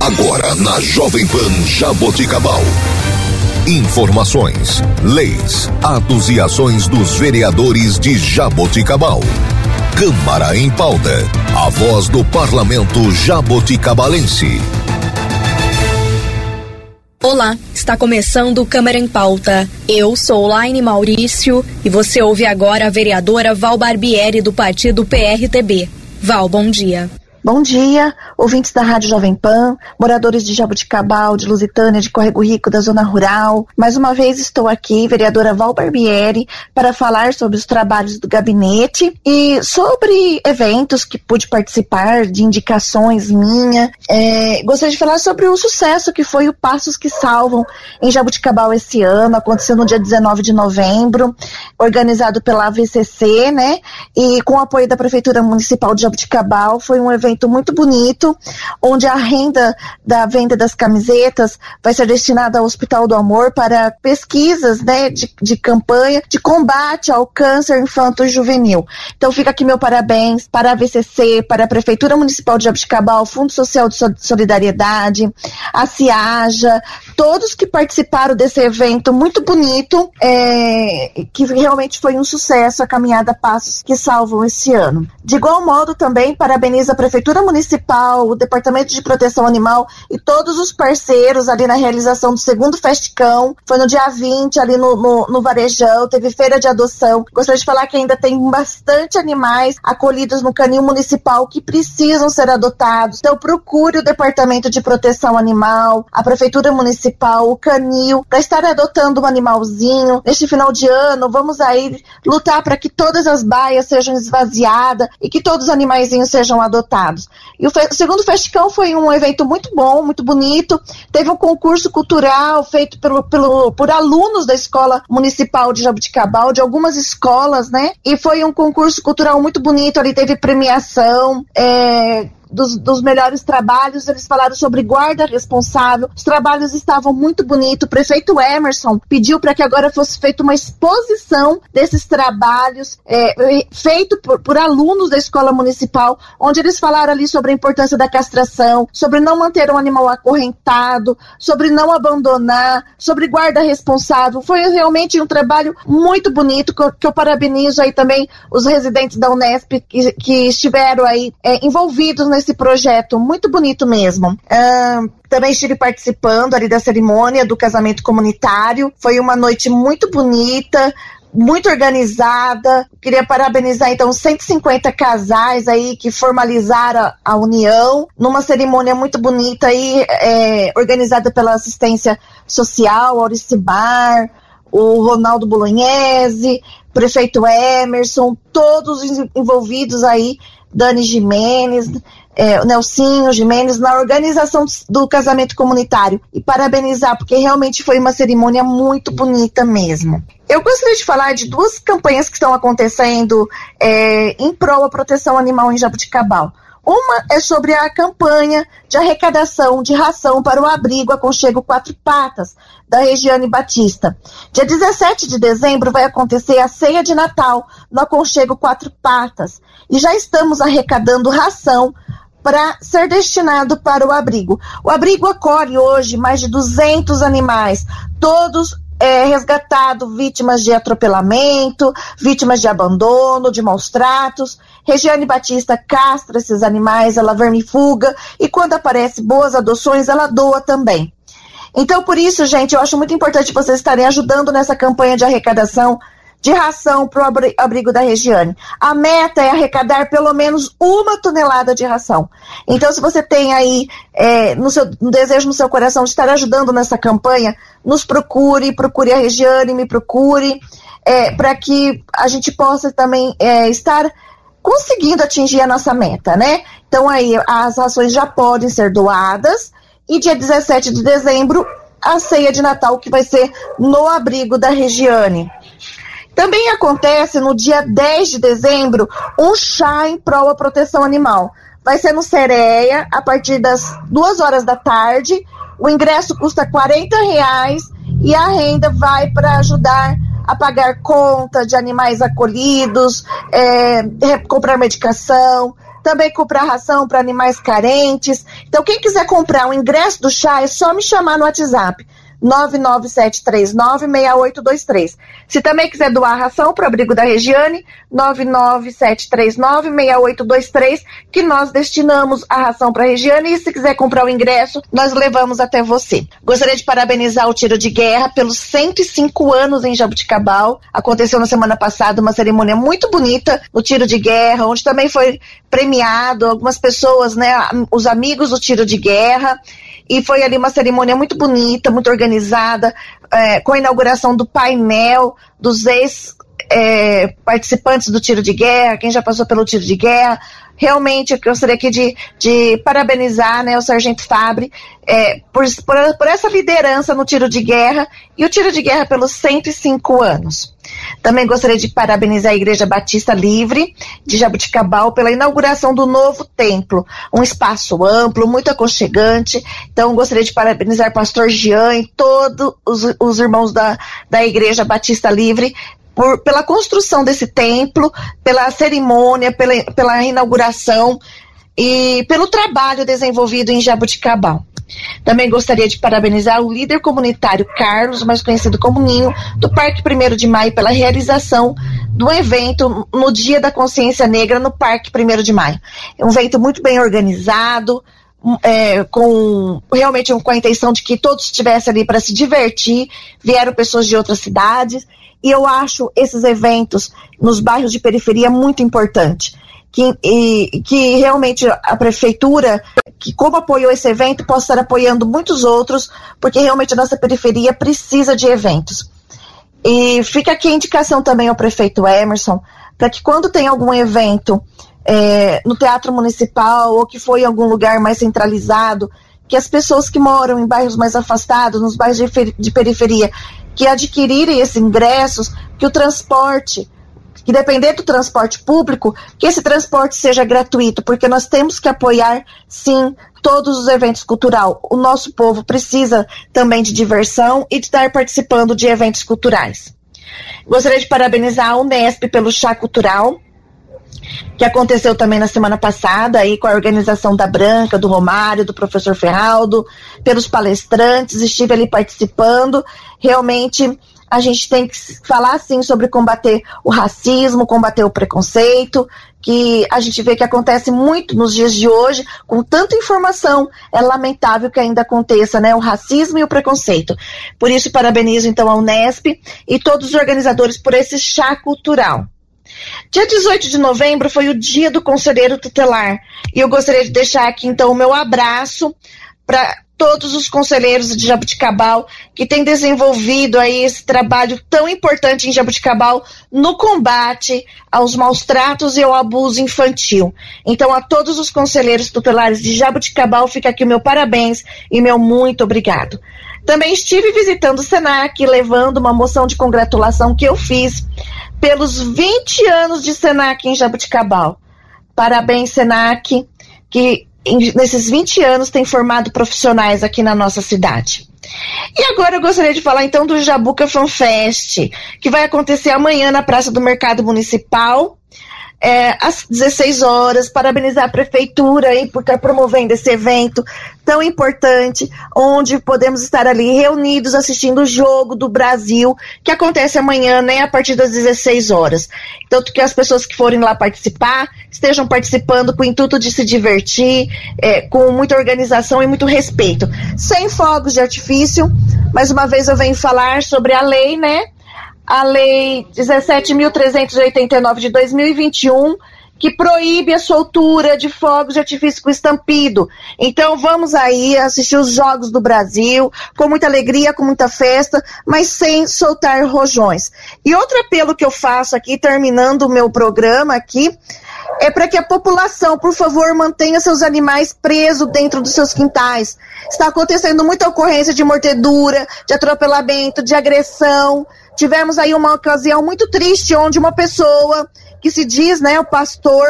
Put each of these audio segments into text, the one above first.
Agora na Jovem Pan Jaboticabal. Informações, leis, atos e ações dos vereadores de Jaboticabal. Câmara em pauta. A voz do parlamento jaboticabalense. Olá, está começando Câmara em Pauta. Eu sou Laine Maurício e você ouve agora a vereadora Val Barbieri do partido PRTB. Val, bom dia. Bom dia, ouvintes da Rádio Jovem Pan, moradores de Jabuticabal, de Lusitânia, de Corrego Rico, da Zona Rural. Mais uma vez estou aqui, vereadora Val Barbieri, para falar sobre os trabalhos do gabinete e sobre eventos que pude participar, de indicações minha. É, gostaria de falar sobre o sucesso que foi o Passos que Salvam em Jabuticabal esse ano, aconteceu no dia 19 de novembro, organizado pela AVCC, né? E com o apoio da Prefeitura Municipal de Jabuticabal, foi um evento evento muito bonito, onde a renda da venda das camisetas vai ser destinada ao Hospital do Amor para pesquisas né, de, de campanha de combate ao câncer infanto-juvenil. Então fica aqui meu parabéns para a VCC, para a Prefeitura Municipal de Jabuticabal, Fundo Social de Solidariedade, a CIAJA, todos que participaram desse evento muito bonito, é, que realmente foi um sucesso a caminhada Passos que salvam esse ano. De igual modo também parabenizo a Prefeitura Prefeitura Municipal, o Departamento de Proteção Animal e todos os parceiros ali na realização do segundo Festicão. Foi no dia 20, ali no, no, no Varejão, teve feira de adoção. Gostaria de falar que ainda tem bastante animais acolhidos no canil municipal que precisam ser adotados. Então procure o Departamento de Proteção Animal, a Prefeitura Municipal, o canil, para estar adotando um animalzinho. Neste final de ano, vamos aí lutar para que todas as baias sejam esvaziadas e que todos os animaizinhos sejam adotados. E o, o, segundo Festicão foi um evento muito bom, muito bonito. Teve um concurso cultural feito pelo, pelo, por alunos da Escola Municipal de Jabuticabal, de algumas escolas, né? E foi um concurso cultural muito bonito. Ali teve premiação, é, dos, dos melhores trabalhos, eles falaram sobre guarda responsável. Os trabalhos estavam muito bonitos. O prefeito Emerson pediu para que agora fosse feita uma exposição desses trabalhos é, feito por, por alunos da escola municipal, onde eles falaram ali sobre a importância da castração, sobre não manter um animal acorrentado, sobre não abandonar, sobre guarda responsável. Foi realmente um trabalho muito bonito que eu, que eu parabenizo aí também os residentes da Unesp que, que estiveram aí é, envolvidos nesse projeto, muito bonito mesmo. Uh, também estive participando ali da cerimônia do casamento comunitário. Foi uma noite muito bonita, muito organizada. Queria parabenizar então 150 casais aí que formalizaram a, a união numa cerimônia muito bonita aí, é, organizada pela assistência social, Auricimar, o Ronaldo Bolognese, prefeito Emerson, todos envolvidos aí, Dani Jimenez, é, o Nelsinho Jimenez na organização do casamento comunitário e parabenizar, porque realmente foi uma cerimônia muito bonita mesmo. Eu gostaria de falar de duas campanhas que estão acontecendo é, em prol da proteção animal em Jabuticabal. Uma é sobre a campanha de arrecadação de ração para o abrigo Aconchego Quatro Patas, da Regiane Batista. Dia 17 de dezembro vai acontecer a ceia de Natal no Aconchego Quatro Patas. E já estamos arrecadando ração para ser destinado para o abrigo. O abrigo acolhe hoje mais de 200 animais, todos é, vítimas de atropelamento, vítimas de abandono, de maus tratos. Regiane Batista castra esses animais, ela vermifuga e quando aparece boas adoções, ela doa também. Então, por isso, gente, eu acho muito importante vocês estarem ajudando nessa campanha de arrecadação de ração para o abrigo da Regiane. A meta é arrecadar pelo menos uma tonelada de ração. Então, se você tem aí é, no seu, um desejo no seu coração de estar ajudando nessa campanha, nos procure, procure a Regiane, me procure, é, para que a gente possa também é, estar conseguindo atingir a nossa meta, né? Então, aí, as rações já podem ser doadas e dia 17 de dezembro, a ceia de Natal, que vai ser no abrigo da Regiane. Também acontece no dia 10 de dezembro um chá em prol da proteção animal. Vai ser no Sereia, a partir das duas horas da tarde. O ingresso custa 40 reais e a renda vai para ajudar a pagar conta de animais acolhidos, é, comprar medicação, também comprar ração para animais carentes. Então, quem quiser comprar o ingresso do chá, é só me chamar no WhatsApp. 997396823. Se também quiser doar ração para o abrigo da Regiane, 997396823, que nós destinamos a ração para a Regiane e se quiser comprar o ingresso, nós levamos até você. Gostaria de parabenizar o Tiro de Guerra pelos 105 anos em Jabuticabal. Aconteceu na semana passada uma cerimônia muito bonita no Tiro de Guerra, onde também foi premiado algumas pessoas, né, os amigos do Tiro de Guerra e foi ali uma cerimônia muito bonita, muito organizada, é, com a inauguração do painel dos ex é, participantes do tiro de guerra, quem já passou pelo tiro de guerra. Realmente, eu gostaria aqui de, de parabenizar né, o Sargento Fabre é, por, por, por essa liderança no tiro de guerra e o tiro de guerra pelos 105 anos. Também gostaria de parabenizar a Igreja Batista Livre de Jabuticabal pela inauguração do novo templo, um espaço amplo, muito aconchegante. Então, gostaria de parabenizar o pastor Jean e todos os, os irmãos da, da Igreja Batista Livre por, pela construção desse templo, pela cerimônia, pela, pela inauguração e pelo trabalho desenvolvido em Jabuticabal. Também gostaria de parabenizar o líder comunitário Carlos, mais conhecido como Ninho, do Parque 1 de Maio, pela realização do evento no Dia da Consciência Negra no Parque 1 de Maio. É um evento muito bem organizado, é, com realmente com a intenção de que todos estivessem ali para se divertir, vieram pessoas de outras cidades, e eu acho esses eventos nos bairros de periferia muito importante que, e, que realmente a prefeitura, que como apoiou esse evento, possa estar apoiando muitos outros, porque realmente a nossa periferia precisa de eventos. E fica aqui a indicação também ao prefeito Emerson, para que quando tem algum evento é, no Teatro Municipal ou que foi em algum lugar mais centralizado, que as pessoas que moram em bairros mais afastados, nos bairros de, de periferia, que adquirirem esses ingressos, que o transporte que depender do transporte público, que esse transporte seja gratuito, porque nós temos que apoiar, sim, todos os eventos culturais. O nosso povo precisa também de diversão e de estar participando de eventos culturais. Gostaria de parabenizar a Unesp pelo chá cultural, que aconteceu também na semana passada, aí com a organização da Branca, do Romário, do professor Ferraldo, pelos palestrantes, estive ali participando. Realmente a gente tem que falar sim sobre combater o racismo, combater o preconceito, que a gente vê que acontece muito nos dias de hoje, com tanta informação, é lamentável que ainda aconteça, né, o racismo e o preconceito. Por isso, parabenizo então a Unesp e todos os organizadores por esse chá cultural. Dia 18 de novembro foi o dia do conselheiro tutelar, e eu gostaria de deixar aqui então o meu abraço para todos os conselheiros de Jabuticabal que têm desenvolvido aí esse trabalho tão importante em Jabuticabal no combate aos maus tratos e ao abuso infantil. Então, a todos os conselheiros tutelares de Jabuticabal, fica aqui o meu parabéns e meu muito obrigado. Também estive visitando o Senac, levando uma moção de congratulação que eu fiz pelos 20 anos de Senac em Jabuticabal. Parabéns, Senac, que nesses 20 anos tem formado profissionais aqui na nossa cidade. E agora eu gostaria de falar então do Jabuca Fan Fest, que vai acontecer amanhã na Praça do Mercado Municipal, é, às 16 horas, parabenizar a prefeitura aí por estar promovendo esse evento tão importante, onde podemos estar ali reunidos assistindo o jogo do Brasil, que acontece amanhã, né, a partir das 16 horas. Tanto que as pessoas que forem lá participar estejam participando com o intuito de se divertir, é, com muita organização e muito respeito. Sem fogos de artifício, mais uma vez eu venho falar sobre a lei, né? A Lei 17.389 de 2021, que proíbe a soltura de fogos de artifício com estampido. Então vamos aí assistir os Jogos do Brasil, com muita alegria, com muita festa, mas sem soltar rojões. E outro apelo que eu faço aqui, terminando o meu programa aqui, é para que a população, por favor, mantenha seus animais presos dentro dos seus quintais. Está acontecendo muita ocorrência de mordedura, de atropelamento, de agressão. Tivemos aí uma ocasião muito triste onde uma pessoa que se diz, né, o pastor,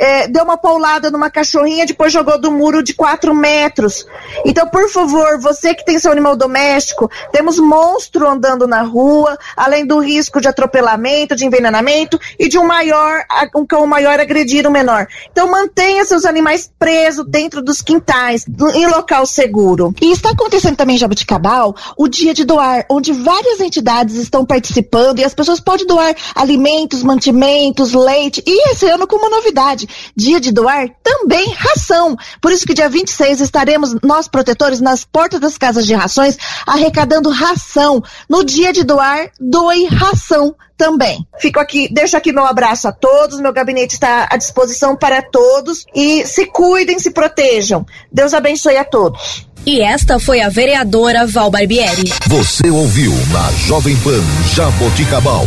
é, deu uma paulada numa cachorrinha, depois jogou do muro de 4 metros. Então, por favor, você que tem seu animal doméstico, temos monstro andando na rua, além do risco de atropelamento, de envenenamento e de um maior, um cão maior agredir o um menor. Então, mantenha seus animais presos dentro dos quintais, em local seguro. E está acontecendo também em Jabuticabal o dia de doar, onde várias entidades estão participando e as pessoas podem doar alimentos, mantimentos, leite e esse ano com uma novidade, dia de doar também ração. Por isso que dia 26 estaremos nós protetores nas portas das casas de rações arrecadando ração. No dia de doar, doe ração também. Fico aqui, deixo aqui meu abraço a todos, meu gabinete está à disposição para todos e se cuidem, se protejam. Deus abençoe a todos. E esta foi a vereadora Val Barbieri. Você ouviu na Jovem Pan Jaboticabal.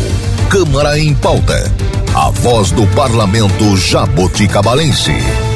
Câmara em pauta. A voz do parlamento jaboticabalense.